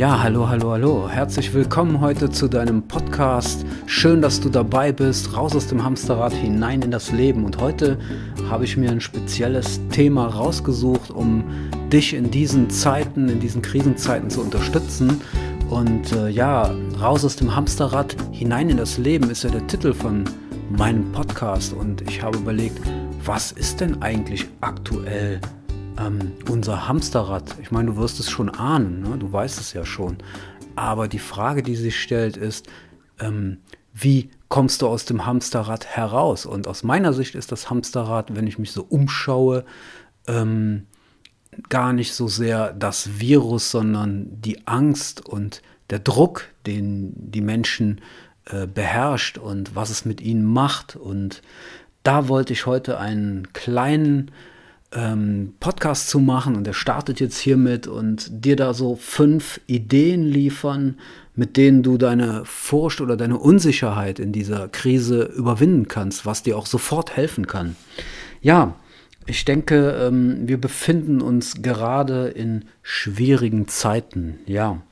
Ja, hallo, hallo, hallo. Herzlich willkommen heute zu deinem Podcast. Schön, dass du dabei bist. Raus aus dem Hamsterrad hinein in das Leben. Und heute habe ich mir ein spezielles Thema rausgesucht, um dich in diesen Zeiten, in diesen Krisenzeiten zu unterstützen. Und äh, ja, raus aus dem Hamsterrad hinein in das Leben ist ja der Titel von meinem Podcast. Und ich habe überlegt, was ist denn eigentlich aktuell ähm, unser Hamsterrad, ich meine, du wirst es schon ahnen, ne? du weißt es ja schon. Aber die Frage, die sich stellt, ist, ähm, wie kommst du aus dem Hamsterrad heraus? Und aus meiner Sicht ist das Hamsterrad, wenn ich mich so umschaue, ähm, gar nicht so sehr das Virus, sondern die Angst und der Druck, den die Menschen äh, beherrscht und was es mit ihnen macht. Und da wollte ich heute einen kleinen ähm, Podcast zu machen und der startet jetzt hiermit und dir da so fünf Ideen liefern, mit denen du deine Furcht oder deine Unsicherheit in dieser Krise überwinden kannst, was dir auch sofort helfen kann. Ja, ich denke, ähm, wir befinden uns gerade in schwierigen Zeiten. Ja,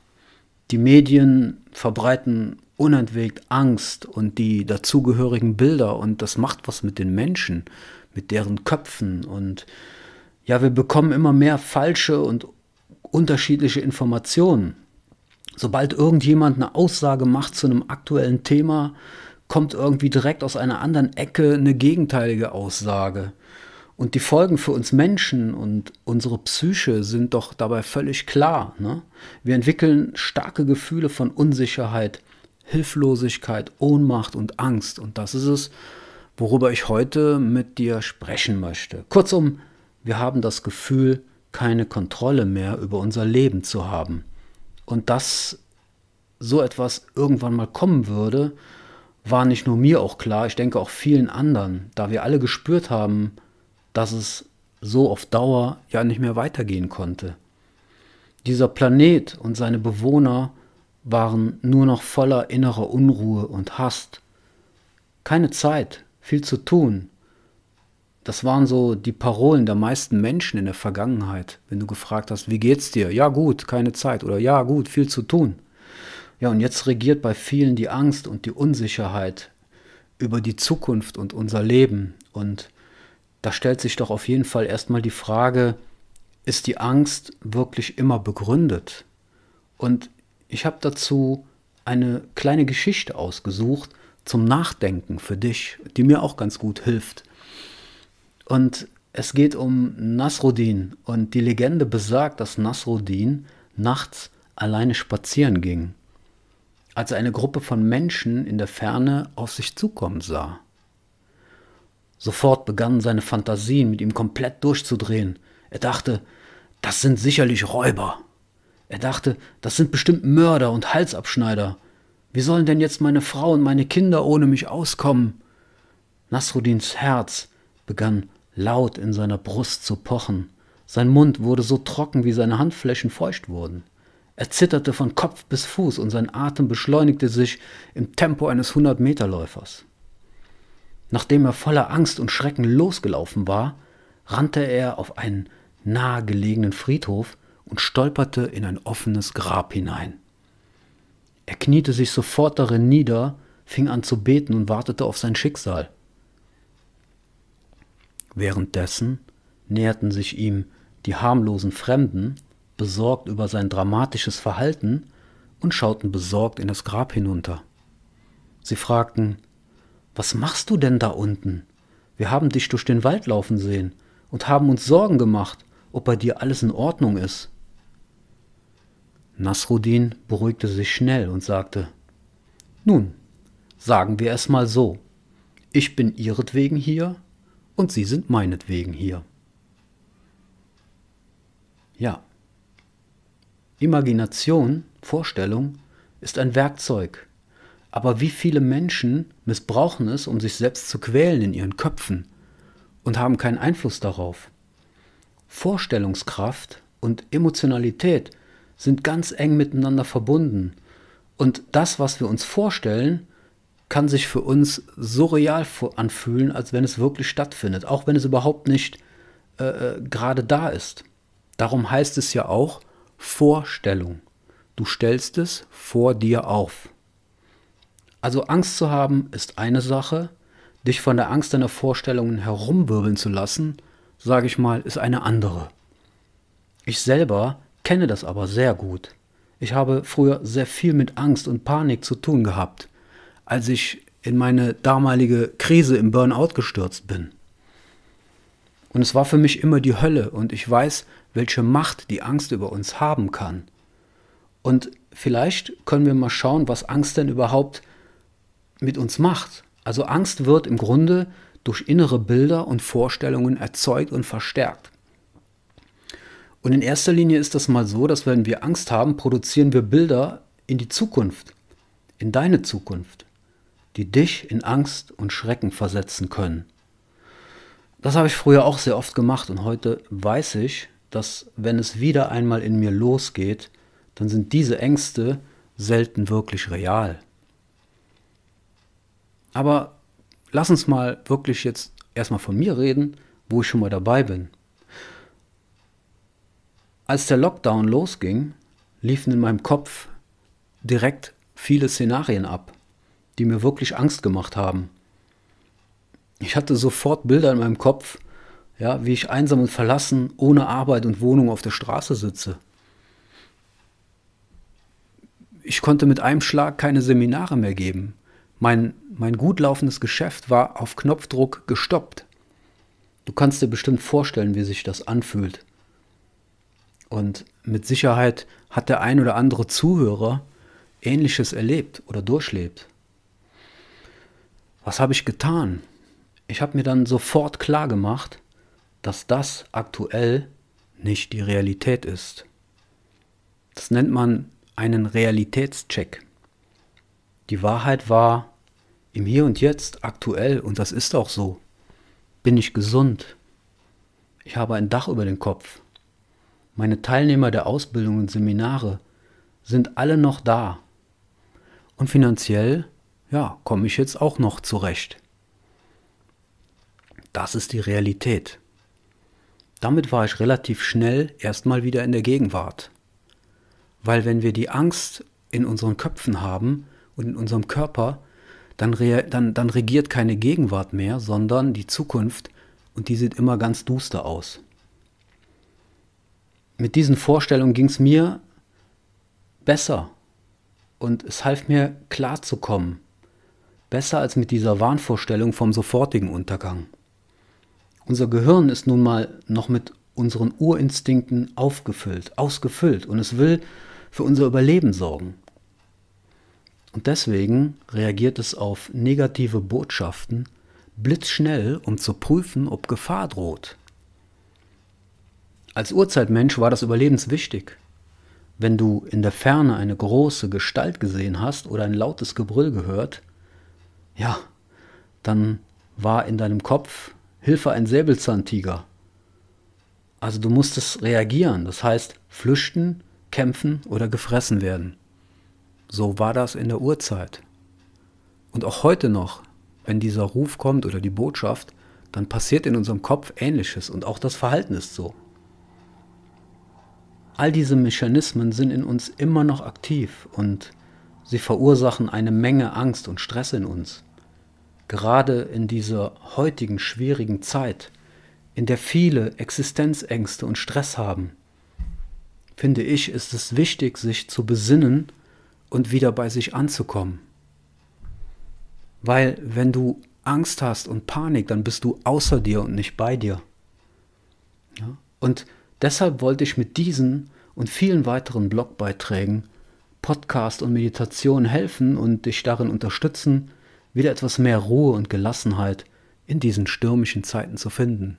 die Medien verbreiten unentwegt Angst und die dazugehörigen Bilder und das macht was mit den Menschen mit deren Köpfen und ja, wir bekommen immer mehr falsche und unterschiedliche Informationen. Sobald irgendjemand eine Aussage macht zu einem aktuellen Thema, kommt irgendwie direkt aus einer anderen Ecke eine gegenteilige Aussage. Und die Folgen für uns Menschen und unsere Psyche sind doch dabei völlig klar. Ne? Wir entwickeln starke Gefühle von Unsicherheit, Hilflosigkeit, Ohnmacht und Angst. Und das ist es, worüber ich heute mit dir sprechen möchte. Kurzum, wir haben das Gefühl, keine Kontrolle mehr über unser Leben zu haben. Und dass so etwas irgendwann mal kommen würde, war nicht nur mir auch klar, ich denke auch vielen anderen, da wir alle gespürt haben, dass es so auf Dauer ja nicht mehr weitergehen konnte. Dieser Planet und seine Bewohner waren nur noch voller innerer Unruhe und Hast. Keine Zeit, viel zu tun. Das waren so die Parolen der meisten Menschen in der Vergangenheit, wenn du gefragt hast, wie geht's dir? Ja gut, keine Zeit oder ja gut, viel zu tun. Ja, und jetzt regiert bei vielen die Angst und die Unsicherheit über die Zukunft und unser Leben. Und da stellt sich doch auf jeden Fall erstmal die Frage, ist die Angst wirklich immer begründet? Und ich habe dazu eine kleine Geschichte ausgesucht, zum Nachdenken für dich, die mir auch ganz gut hilft. Und es geht um Nasruddin und die Legende besagt, dass Nasruddin nachts alleine spazieren ging, als er eine Gruppe von Menschen in der Ferne auf sich zukommen sah. Sofort begannen seine Fantasien mit ihm komplett durchzudrehen. Er dachte, das sind sicherlich Räuber. Er dachte, das sind bestimmt Mörder und Halsabschneider wie sollen denn jetzt meine Frau und meine Kinder ohne mich auskommen? Nasruddins Herz begann laut in seiner Brust zu pochen. Sein Mund wurde so trocken, wie seine Handflächen feucht wurden. Er zitterte von Kopf bis Fuß und sein Atem beschleunigte sich im Tempo eines Hundertmeterläufers. Nachdem er voller Angst und Schrecken losgelaufen war, rannte er auf einen nahegelegenen Friedhof und stolperte in ein offenes Grab hinein. Er kniete sich sofort darin nieder, fing an zu beten und wartete auf sein Schicksal. Währenddessen näherten sich ihm die harmlosen Fremden, besorgt über sein dramatisches Verhalten, und schauten besorgt in das Grab hinunter. Sie fragten, Was machst du denn da unten? Wir haben dich durch den Wald laufen sehen und haben uns Sorgen gemacht, ob bei dir alles in Ordnung ist. Nasruddin beruhigte sich schnell und sagte, Nun, sagen wir es mal so, ich bin ihretwegen hier und Sie sind meinetwegen hier. Ja, Imagination, Vorstellung ist ein Werkzeug, aber wie viele Menschen missbrauchen es, um sich selbst zu quälen in ihren Köpfen und haben keinen Einfluss darauf. Vorstellungskraft und Emotionalität sind ganz eng miteinander verbunden. Und das, was wir uns vorstellen, kann sich für uns so real anfühlen, als wenn es wirklich stattfindet, auch wenn es überhaupt nicht äh, äh, gerade da ist. Darum heißt es ja auch Vorstellung. du stellst es vor dir auf. Also Angst zu haben ist eine Sache, dich von der Angst deiner Vorstellungen herumwirbeln zu lassen, sage ich mal, ist eine andere. Ich selber kenne das aber sehr gut. Ich habe früher sehr viel mit Angst und Panik zu tun gehabt, als ich in meine damalige Krise im Burnout gestürzt bin. Und es war für mich immer die Hölle und ich weiß, welche Macht die Angst über uns haben kann. Und vielleicht können wir mal schauen, was Angst denn überhaupt mit uns macht. Also Angst wird im Grunde durch innere Bilder und Vorstellungen erzeugt und verstärkt. Und in erster Linie ist das mal so, dass wenn wir Angst haben, produzieren wir Bilder in die Zukunft, in deine Zukunft, die dich in Angst und Schrecken versetzen können. Das habe ich früher auch sehr oft gemacht und heute weiß ich, dass wenn es wieder einmal in mir losgeht, dann sind diese Ängste selten wirklich real. Aber lass uns mal wirklich jetzt erstmal von mir reden, wo ich schon mal dabei bin. Als der Lockdown losging, liefen in meinem Kopf direkt viele Szenarien ab, die mir wirklich Angst gemacht haben. Ich hatte sofort Bilder in meinem Kopf, ja, wie ich einsam und verlassen, ohne Arbeit und Wohnung auf der Straße sitze. Ich konnte mit einem Schlag keine Seminare mehr geben. Mein, mein gut laufendes Geschäft war auf Knopfdruck gestoppt. Du kannst dir bestimmt vorstellen, wie sich das anfühlt. Und mit Sicherheit hat der ein oder andere Zuhörer Ähnliches erlebt oder durchlebt. Was habe ich getan? Ich habe mir dann sofort klar gemacht, dass das aktuell nicht die Realität ist. Das nennt man einen Realitätscheck. Die Wahrheit war im Hier und Jetzt aktuell und das ist auch so. Bin ich gesund? Ich habe ein Dach über den Kopf. Meine Teilnehmer der Ausbildung und Seminare sind alle noch da. Und finanziell, ja, komme ich jetzt auch noch zurecht. Das ist die Realität. Damit war ich relativ schnell erstmal wieder in der Gegenwart. Weil wenn wir die Angst in unseren Köpfen haben und in unserem Körper, dann, dann, dann regiert keine Gegenwart mehr, sondern die Zukunft und die sieht immer ganz duster aus mit diesen Vorstellungen ging es mir besser und es half mir klarzukommen. Besser als mit dieser Wahnvorstellung vom sofortigen Untergang. Unser Gehirn ist nun mal noch mit unseren Urinstinkten aufgefüllt, ausgefüllt und es will für unser Überleben sorgen. Und deswegen reagiert es auf negative Botschaften blitzschnell, um zu prüfen, ob Gefahr droht. Als Urzeitmensch war das überlebenswichtig. Wenn du in der Ferne eine große Gestalt gesehen hast oder ein lautes Gebrüll gehört, ja, dann war in deinem Kopf Hilfe ein Säbelzahntiger. Also du musstest reagieren, das heißt flüchten, kämpfen oder gefressen werden. So war das in der Urzeit. Und auch heute noch, wenn dieser Ruf kommt oder die Botschaft, dann passiert in unserem Kopf Ähnliches und auch das Verhalten ist so. All diese Mechanismen sind in uns immer noch aktiv und sie verursachen eine Menge Angst und Stress in uns. Gerade in dieser heutigen schwierigen Zeit, in der viele Existenzängste und Stress haben, finde ich, ist es wichtig, sich zu besinnen und wieder bei sich anzukommen. Weil wenn du Angst hast und Panik, dann bist du außer dir und nicht bei dir. Ja? Und Deshalb wollte ich mit diesen und vielen weiteren Blogbeiträgen, Podcast und Meditation helfen und dich darin unterstützen, wieder etwas mehr Ruhe und Gelassenheit in diesen stürmischen Zeiten zu finden.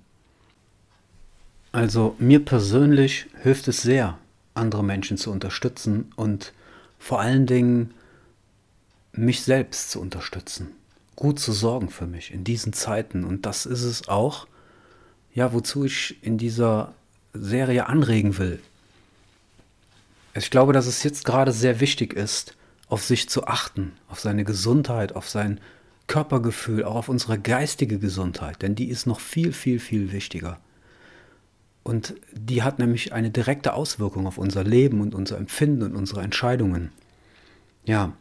Also mir persönlich hilft es sehr, andere Menschen zu unterstützen und vor allen Dingen mich selbst zu unterstützen, gut zu sorgen für mich in diesen Zeiten. Und das ist es auch, ja, wozu ich in dieser Serie anregen will. Ich glaube, dass es jetzt gerade sehr wichtig ist, auf sich zu achten, auf seine Gesundheit, auf sein Körpergefühl, auch auf unsere geistige Gesundheit, denn die ist noch viel, viel, viel wichtiger. Und die hat nämlich eine direkte Auswirkung auf unser Leben und unser Empfinden und unsere Entscheidungen. Ja,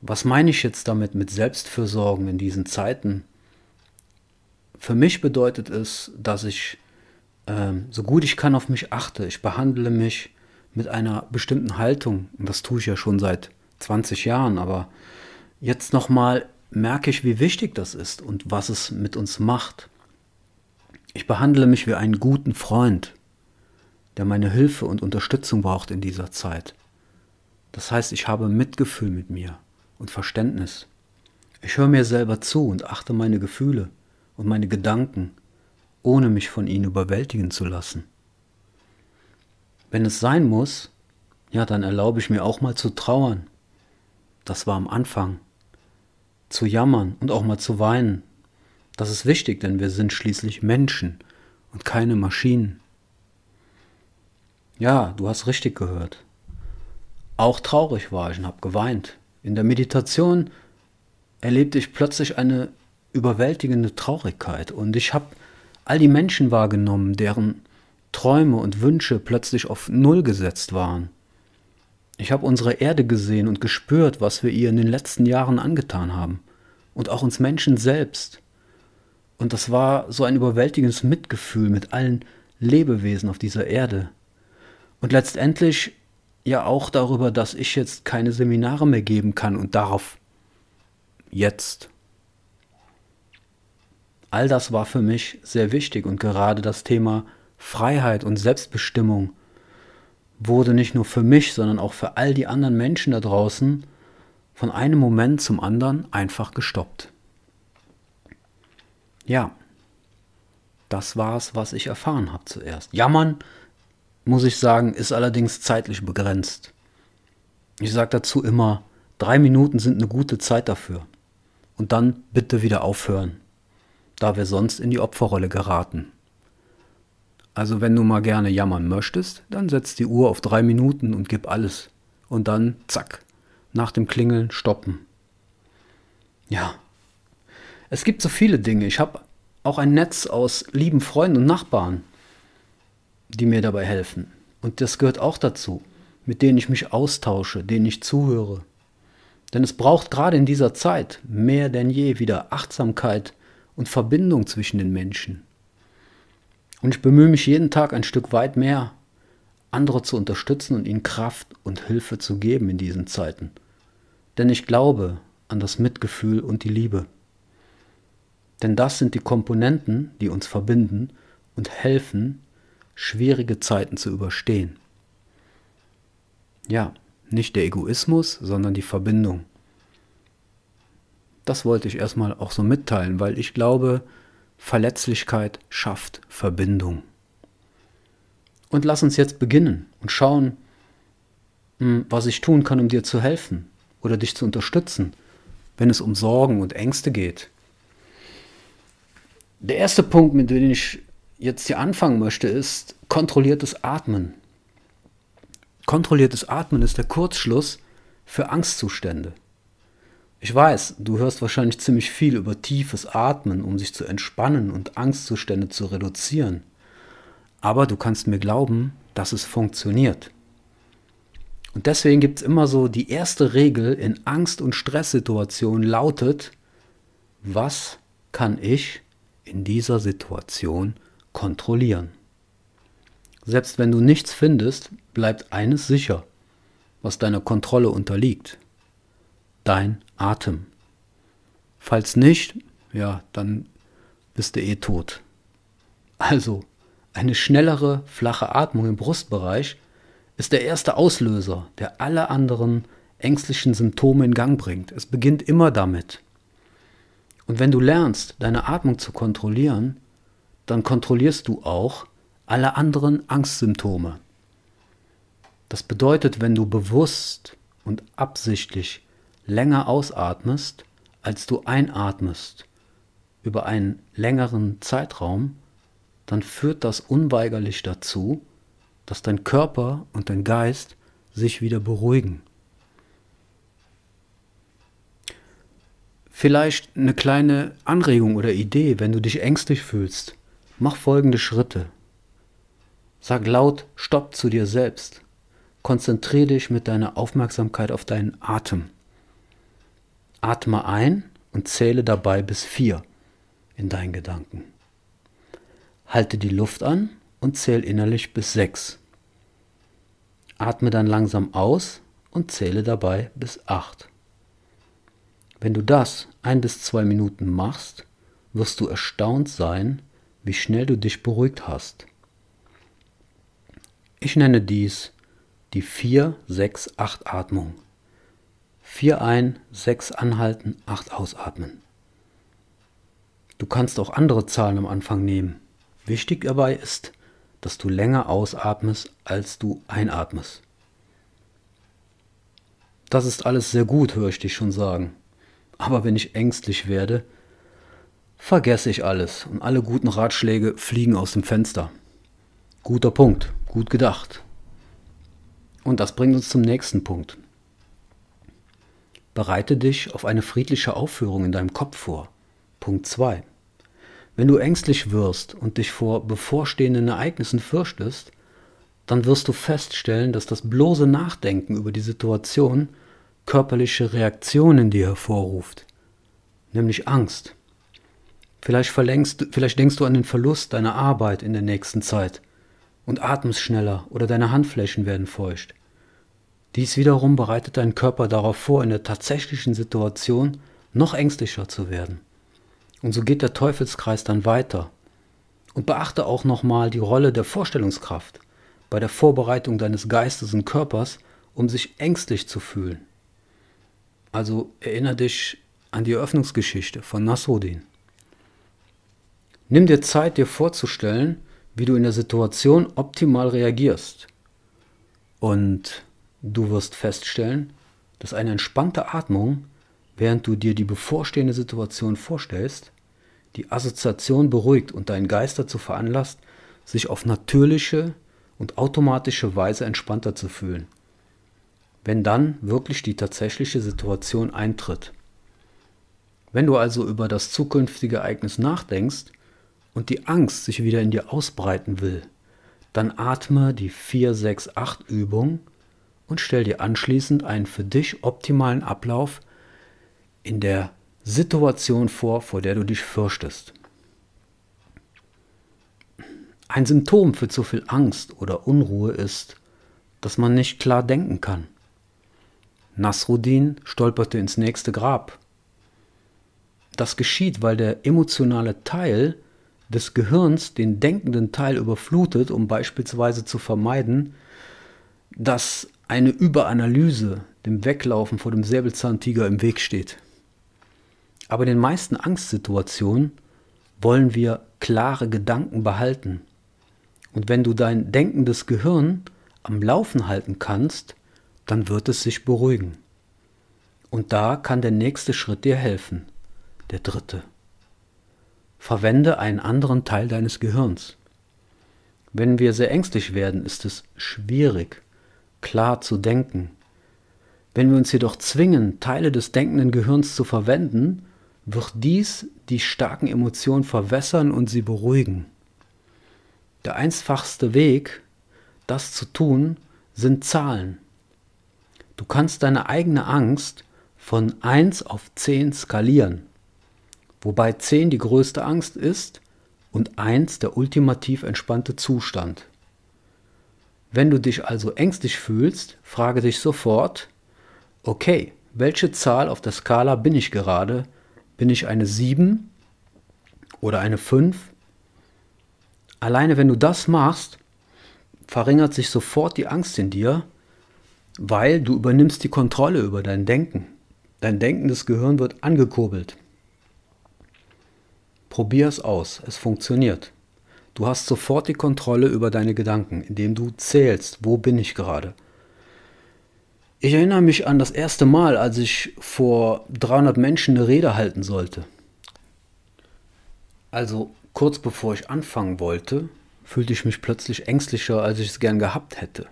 was meine ich jetzt damit mit Selbstfürsorgen in diesen Zeiten? Für mich bedeutet es, dass ich äh, so gut ich kann auf mich achte. Ich behandle mich mit einer bestimmten Haltung. Und das tue ich ja schon seit 20 Jahren. Aber jetzt nochmal merke ich, wie wichtig das ist und was es mit uns macht. Ich behandle mich wie einen guten Freund, der meine Hilfe und Unterstützung braucht in dieser Zeit. Das heißt, ich habe Mitgefühl mit mir und Verständnis. Ich höre mir selber zu und achte meine Gefühle und meine Gedanken, ohne mich von ihnen überwältigen zu lassen. Wenn es sein muss, ja, dann erlaube ich mir auch mal zu trauern. Das war am Anfang. Zu jammern und auch mal zu weinen. Das ist wichtig, denn wir sind schließlich Menschen und keine Maschinen. Ja, du hast richtig gehört. Auch traurig war ich und habe geweint. In der Meditation erlebte ich plötzlich eine überwältigende Traurigkeit und ich habe all die Menschen wahrgenommen, deren Träume und Wünsche plötzlich auf Null gesetzt waren. Ich habe unsere Erde gesehen und gespürt, was wir ihr in den letzten Jahren angetan haben. Und auch uns Menschen selbst. Und das war so ein überwältigendes Mitgefühl mit allen Lebewesen auf dieser Erde. Und letztendlich ja auch darüber, dass ich jetzt keine Seminare mehr geben kann und darauf jetzt. All das war für mich sehr wichtig und gerade das Thema Freiheit und Selbstbestimmung wurde nicht nur für mich, sondern auch für all die anderen Menschen da draußen von einem Moment zum anderen einfach gestoppt. Ja, das war es, was ich erfahren habe zuerst. Jammern muss ich sagen, ist allerdings zeitlich begrenzt. Ich sage dazu immer, drei Minuten sind eine gute Zeit dafür. Und dann bitte wieder aufhören, da wir sonst in die Opferrolle geraten. Also wenn du mal gerne jammern möchtest, dann setz die Uhr auf drei Minuten und gib alles. Und dann, zack, nach dem Klingeln stoppen. Ja, es gibt so viele Dinge. Ich habe auch ein Netz aus lieben Freunden und Nachbarn, die mir dabei helfen. Und das gehört auch dazu, mit denen ich mich austausche, denen ich zuhöre. Denn es braucht gerade in dieser Zeit mehr denn je wieder Achtsamkeit und Verbindung zwischen den Menschen. Und ich bemühe mich jeden Tag ein Stück weit mehr, andere zu unterstützen und ihnen Kraft und Hilfe zu geben in diesen Zeiten. Denn ich glaube an das Mitgefühl und die Liebe. Denn das sind die Komponenten, die uns verbinden und helfen, schwierige Zeiten zu überstehen. Ja, nicht der Egoismus, sondern die Verbindung. Das wollte ich erstmal auch so mitteilen, weil ich glaube, Verletzlichkeit schafft Verbindung. Und lass uns jetzt beginnen und schauen, hm, was ich tun kann, um dir zu helfen oder dich zu unterstützen, wenn es um Sorgen und Ängste geht. Der erste Punkt, mit dem ich jetzt hier anfangen möchte, ist kontrolliertes Atmen. Kontrolliertes Atmen ist der Kurzschluss für Angstzustände. Ich weiß, du hörst wahrscheinlich ziemlich viel über tiefes Atmen, um sich zu entspannen und Angstzustände zu reduzieren. Aber du kannst mir glauben, dass es funktioniert. Und deswegen gibt es immer so die erste Regel in Angst- und Stresssituationen lautet, was kann ich in dieser Situation kontrollieren. Selbst wenn du nichts findest, bleibt eines sicher, was deiner Kontrolle unterliegt. Dein Atem. Falls nicht, ja, dann bist du eh tot. Also, eine schnellere, flache Atmung im Brustbereich ist der erste Auslöser, der alle anderen ängstlichen Symptome in Gang bringt. Es beginnt immer damit. Und wenn du lernst, deine Atmung zu kontrollieren, dann kontrollierst du auch alle anderen Angstsymptome. Das bedeutet, wenn du bewusst und absichtlich länger ausatmest, als du einatmest, über einen längeren Zeitraum, dann führt das unweigerlich dazu, dass dein Körper und dein Geist sich wieder beruhigen. Vielleicht eine kleine Anregung oder Idee, wenn du dich ängstlich fühlst. Mach folgende Schritte. Sag laut Stopp zu dir selbst. Konzentriere dich mit deiner Aufmerksamkeit auf deinen Atem. Atme ein und zähle dabei bis vier in deinen Gedanken. Halte die Luft an und zähl innerlich bis sechs. Atme dann langsam aus und zähle dabei bis acht. Wenn du das ein bis zwei Minuten machst, wirst du erstaunt sein, wie schnell du dich beruhigt hast. Ich nenne dies die 4-6-8-Atmung. 4 ein, 6 anhalten, 8 ausatmen. Du kannst auch andere Zahlen am Anfang nehmen. Wichtig dabei ist, dass du länger ausatmest, als du einatmest. Das ist alles sehr gut, höre ich dich schon sagen. Aber wenn ich ängstlich werde, vergesse ich alles und alle guten Ratschläge fliegen aus dem Fenster. Guter Punkt, gut gedacht. Und das bringt uns zum nächsten Punkt. Bereite dich auf eine friedliche Aufführung in deinem Kopf vor. Punkt 2. Wenn du ängstlich wirst und dich vor bevorstehenden Ereignissen fürchtest, dann wirst du feststellen, dass das bloße Nachdenken über die Situation körperliche Reaktionen in dir hervorruft, nämlich Angst. Vielleicht, verlängst, vielleicht denkst du an den Verlust deiner Arbeit in der nächsten Zeit und atmest schneller oder deine Handflächen werden feucht. Dies wiederum bereitet deinen Körper darauf vor, in der tatsächlichen Situation noch ängstlicher zu werden. Und so geht der Teufelskreis dann weiter. Und beachte auch nochmal die Rolle der Vorstellungskraft bei der Vorbereitung deines Geistes und Körpers, um sich ängstlich zu fühlen. Also erinnere dich an die Eröffnungsgeschichte von Nasruddin. Nimm dir Zeit, dir vorzustellen, wie du in der Situation optimal reagierst. Und Du wirst feststellen, dass eine entspannte Atmung, während du dir die bevorstehende Situation vorstellst, die Assoziation beruhigt und deinen Geist dazu veranlasst, sich auf natürliche und automatische Weise entspannter zu fühlen. Wenn dann wirklich die tatsächliche Situation eintritt. Wenn du also über das zukünftige Ereignis nachdenkst und die Angst sich wieder in dir ausbreiten will, dann atme die 4-6-8-Übung und stell dir anschließend einen für dich optimalen Ablauf in der Situation vor, vor der du dich fürchtest. Ein Symptom für zu viel Angst oder Unruhe ist, dass man nicht klar denken kann. Nasruddin stolperte ins nächste Grab. Das geschieht, weil der emotionale Teil des Gehirns den denkenden Teil überflutet, um beispielsweise zu vermeiden, dass eine Überanalyse dem Weglaufen vor dem Säbelzahntiger im Weg steht. Aber in den meisten Angstsituationen wollen wir klare Gedanken behalten. Und wenn du dein denkendes Gehirn am Laufen halten kannst, dann wird es sich beruhigen. Und da kann der nächste Schritt dir helfen, der dritte. Verwende einen anderen Teil deines Gehirns. Wenn wir sehr ängstlich werden, ist es schwierig, klar zu denken. Wenn wir uns jedoch zwingen, Teile des denkenden Gehirns zu verwenden, wird dies die starken Emotionen verwässern und sie beruhigen. Der einfachste Weg, das zu tun, sind Zahlen. Du kannst deine eigene Angst von 1 auf 10 skalieren, wobei 10 die größte Angst ist und 1 der ultimativ entspannte Zustand. Wenn du dich also ängstlich fühlst, frage dich sofort, okay, welche Zahl auf der Skala bin ich gerade? Bin ich eine 7 oder eine 5? Alleine wenn du das machst, verringert sich sofort die Angst in dir, weil du übernimmst die Kontrolle über dein Denken. Dein denkendes Gehirn wird angekurbelt. Probier es aus, es funktioniert. Du hast sofort die Kontrolle über deine Gedanken, indem du zählst, wo bin ich gerade. Ich erinnere mich an das erste Mal, als ich vor 300 Menschen eine Rede halten sollte. Also kurz bevor ich anfangen wollte, fühlte ich mich plötzlich ängstlicher, als ich es gern gehabt hätte.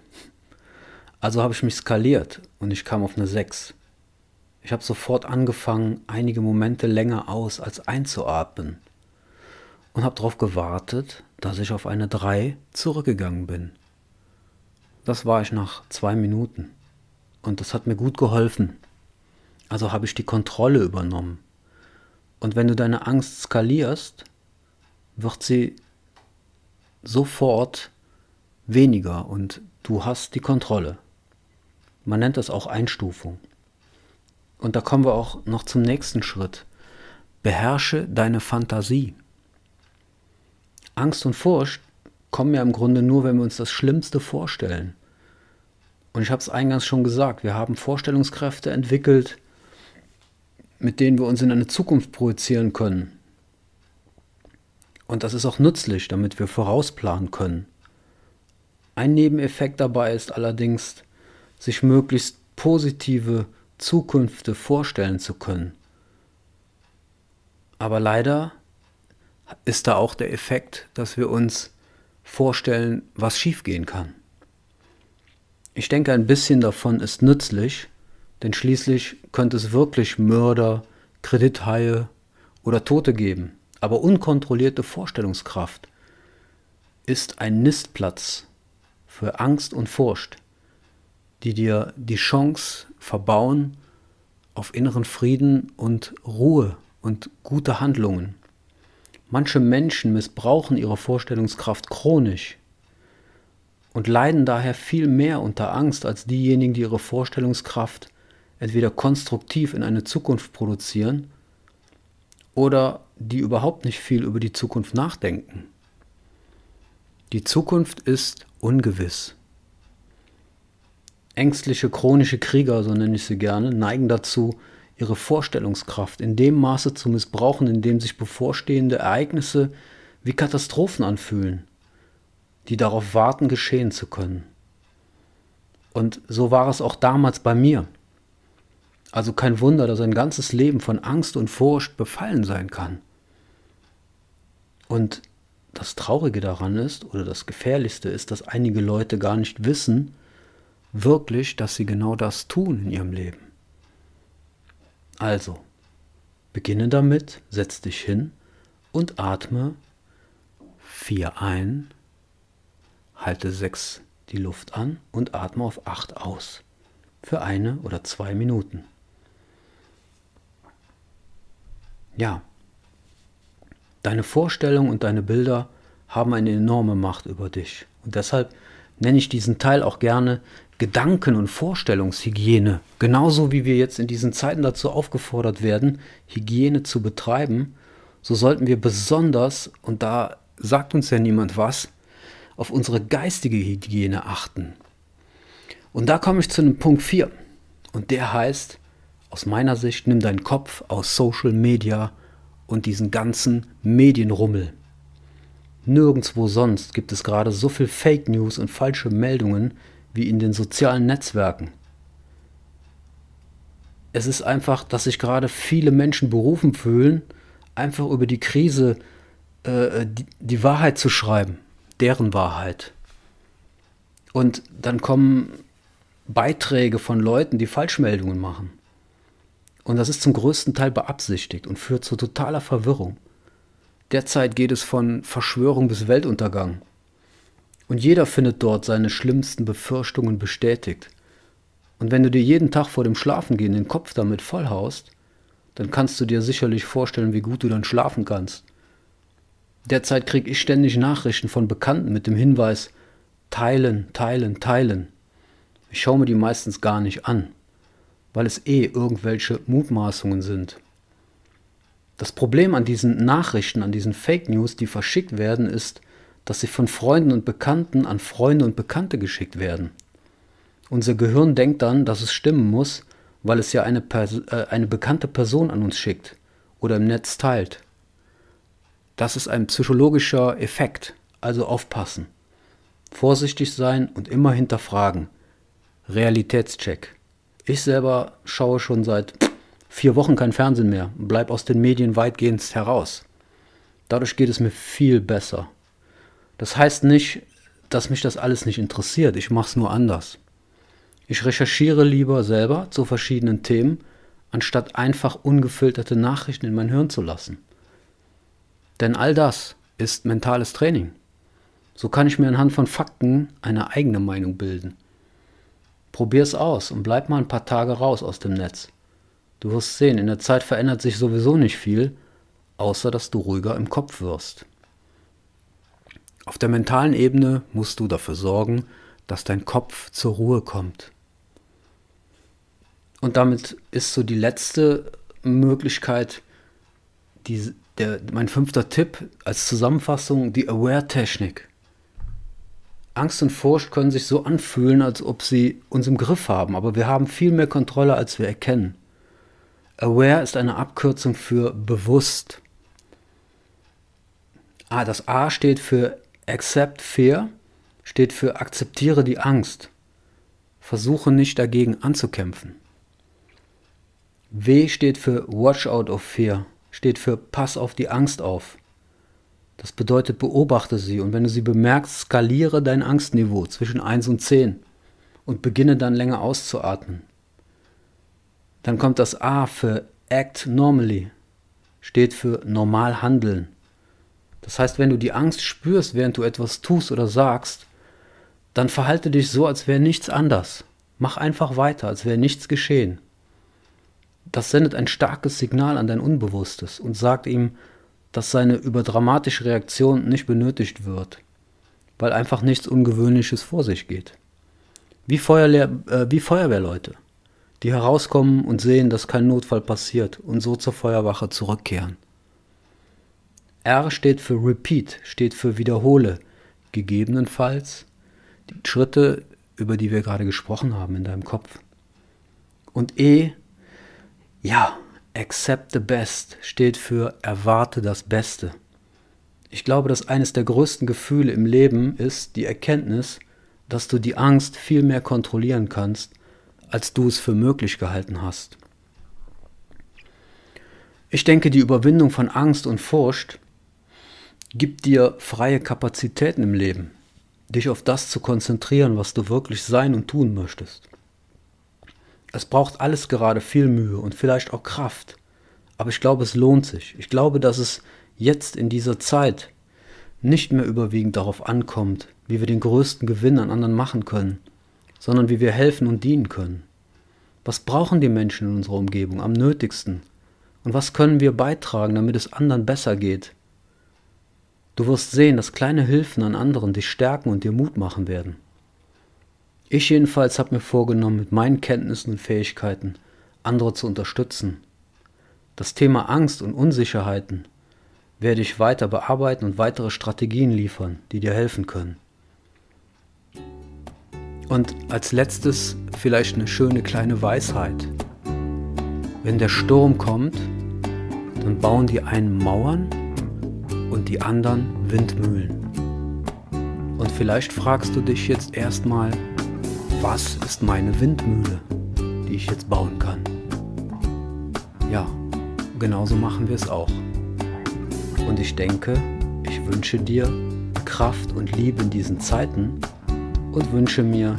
Also habe ich mich skaliert und ich kam auf eine 6. Ich habe sofort angefangen, einige Momente länger aus als einzuatmen und habe darauf gewartet, dass ich auf eine 3 zurückgegangen bin. Das war ich nach zwei Minuten. Und das hat mir gut geholfen. Also habe ich die Kontrolle übernommen. Und wenn du deine Angst skalierst, wird sie sofort weniger und du hast die Kontrolle. Man nennt das auch Einstufung. Und da kommen wir auch noch zum nächsten Schritt. Beherrsche deine Fantasie. Angst und Furcht kommen ja im Grunde nur, wenn wir uns das Schlimmste vorstellen. Und ich habe es eingangs schon gesagt, wir haben Vorstellungskräfte entwickelt, mit denen wir uns in eine Zukunft projizieren können. Und das ist auch nützlich, damit wir vorausplanen können. Ein Nebeneffekt dabei ist allerdings, sich möglichst positive Zukünfte vorstellen zu können. Aber leider ist da auch der Effekt, dass wir uns vorstellen, was schiefgehen kann. Ich denke, ein bisschen davon ist nützlich, denn schließlich könnte es wirklich Mörder, Kredithaie oder Tote geben. Aber unkontrollierte Vorstellungskraft ist ein Nistplatz für Angst und Furcht, die dir die Chance verbauen auf inneren Frieden und Ruhe und gute Handlungen. Manche Menschen missbrauchen ihre Vorstellungskraft chronisch und leiden daher viel mehr unter Angst als diejenigen, die ihre Vorstellungskraft entweder konstruktiv in eine Zukunft produzieren oder die überhaupt nicht viel über die Zukunft nachdenken. Die Zukunft ist ungewiss. Ängstliche chronische Krieger, so nenne ich sie gerne, neigen dazu, ihre Vorstellungskraft in dem Maße zu missbrauchen, in dem sich bevorstehende Ereignisse wie Katastrophen anfühlen, die darauf warten, geschehen zu können. Und so war es auch damals bei mir. Also kein Wunder, dass ein ganzes Leben von Angst und Furcht befallen sein kann. Und das Traurige daran ist, oder das Gefährlichste ist, dass einige Leute gar nicht wissen, wirklich, dass sie genau das tun in ihrem Leben. Also, beginne damit, setz dich hin und atme vier ein, halte sechs die Luft an und atme auf acht aus. Für eine oder zwei Minuten. Ja, deine Vorstellung und deine Bilder haben eine enorme Macht über dich. Und deshalb nenne ich diesen Teil auch gerne Gedanken- und Vorstellungshygiene. Genauso wie wir jetzt in diesen Zeiten dazu aufgefordert werden, Hygiene zu betreiben, so sollten wir besonders, und da sagt uns ja niemand was, auf unsere geistige Hygiene achten. Und da komme ich zu einem Punkt 4. Und der heißt, aus meiner Sicht, nimm deinen Kopf aus Social Media und diesen ganzen Medienrummel. Nirgendwo sonst gibt es gerade so viel Fake News und falsche Meldungen wie in den sozialen Netzwerken. Es ist einfach, dass sich gerade viele Menschen berufen fühlen, einfach über die Krise äh, die, die Wahrheit zu schreiben, deren Wahrheit. Und dann kommen Beiträge von Leuten, die Falschmeldungen machen. Und das ist zum größten Teil beabsichtigt und führt zu totaler Verwirrung. Derzeit geht es von Verschwörung bis Weltuntergang. Und jeder findet dort seine schlimmsten Befürchtungen bestätigt. Und wenn du dir jeden Tag vor dem Schlafengehen den Kopf damit vollhaust, dann kannst du dir sicherlich vorstellen, wie gut du dann schlafen kannst. Derzeit kriege ich ständig Nachrichten von Bekannten mit dem Hinweis, teilen, teilen, teilen. Ich schaue mir die meistens gar nicht an weil es eh irgendwelche Mutmaßungen sind. Das Problem an diesen Nachrichten, an diesen Fake News, die verschickt werden, ist, dass sie von Freunden und Bekannten an Freunde und Bekannte geschickt werden. Unser Gehirn denkt dann, dass es stimmen muss, weil es ja eine, Pers äh, eine bekannte Person an uns schickt oder im Netz teilt. Das ist ein psychologischer Effekt, also aufpassen. Vorsichtig sein und immer hinterfragen. Realitätscheck. Ich selber schaue schon seit vier Wochen kein Fernsehen mehr und bleibe aus den Medien weitgehend heraus. Dadurch geht es mir viel besser. Das heißt nicht, dass mich das alles nicht interessiert. Ich mache es nur anders. Ich recherchiere lieber selber zu verschiedenen Themen, anstatt einfach ungefilterte Nachrichten in mein Hirn zu lassen. Denn all das ist mentales Training. So kann ich mir anhand von Fakten eine eigene Meinung bilden. Probier's aus und bleib mal ein paar Tage raus aus dem Netz. Du wirst sehen, in der Zeit verändert sich sowieso nicht viel, außer dass du ruhiger im Kopf wirst. Auf der mentalen Ebene musst du dafür sorgen, dass dein Kopf zur Ruhe kommt. Und damit ist so die letzte Möglichkeit, die, der, mein fünfter Tipp als Zusammenfassung, die Aware-Technik. Angst und Furcht können sich so anfühlen, als ob sie uns im Griff haben, aber wir haben viel mehr Kontrolle, als wir erkennen. Aware ist eine Abkürzung für bewusst. Ah, das A steht für Accept Fear, steht für akzeptiere die Angst. Versuche nicht dagegen anzukämpfen. W steht für Watch out of Fear, steht für Pass auf die Angst auf. Das bedeutet, beobachte sie und wenn du sie bemerkst, skaliere dein Angstniveau zwischen 1 und 10 und beginne dann länger auszuatmen. Dann kommt das A für Act Normally, steht für normal handeln. Das heißt, wenn du die Angst spürst, während du etwas tust oder sagst, dann verhalte dich so, als wäre nichts anders. Mach einfach weiter, als wäre nichts geschehen. Das sendet ein starkes Signal an dein Unbewusstes und sagt ihm, dass seine überdramatische Reaktion nicht benötigt wird, weil einfach nichts Ungewöhnliches vor sich geht. Wie, Feuerlehr, äh, wie Feuerwehrleute, die herauskommen und sehen, dass kein Notfall passiert und so zur Feuerwache zurückkehren. R steht für Repeat, steht für Wiederhole, gegebenenfalls die Schritte, über die wir gerade gesprochen haben in deinem Kopf. Und E, ja, Accept the Best steht für Erwarte das Beste. Ich glaube, dass eines der größten Gefühle im Leben ist die Erkenntnis, dass du die Angst viel mehr kontrollieren kannst, als du es für möglich gehalten hast. Ich denke, die Überwindung von Angst und Furcht gibt dir freie Kapazitäten im Leben, dich auf das zu konzentrieren, was du wirklich sein und tun möchtest. Es braucht alles gerade viel Mühe und vielleicht auch Kraft. Aber ich glaube, es lohnt sich. Ich glaube, dass es jetzt in dieser Zeit nicht mehr überwiegend darauf ankommt, wie wir den größten Gewinn an anderen machen können, sondern wie wir helfen und dienen können. Was brauchen die Menschen in unserer Umgebung am nötigsten? Und was können wir beitragen, damit es anderen besser geht? Du wirst sehen, dass kleine Hilfen an anderen dich stärken und dir Mut machen werden. Ich jedenfalls habe mir vorgenommen, mit meinen Kenntnissen und Fähigkeiten andere zu unterstützen. Das Thema Angst und Unsicherheiten werde ich weiter bearbeiten und weitere Strategien liefern, die dir helfen können. Und als letztes vielleicht eine schöne kleine Weisheit. Wenn der Sturm kommt, dann bauen die einen Mauern und die anderen Windmühlen. Und vielleicht fragst du dich jetzt erstmal, was ist meine Windmühle, die ich jetzt bauen kann? Ja, genauso machen wir es auch. Und ich denke, ich wünsche dir Kraft und Liebe in diesen Zeiten und wünsche mir,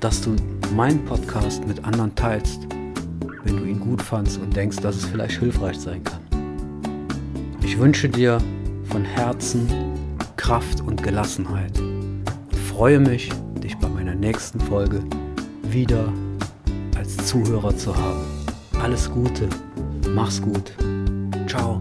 dass du meinen Podcast mit anderen teilst, wenn du ihn gut fandst und denkst, dass es vielleicht hilfreich sein kann. Ich wünsche dir von Herzen Kraft und Gelassenheit und freue mich, dich bei meiner nächsten Folge wieder als Zuhörer zu haben. Alles Gute, mach's gut. Ciao.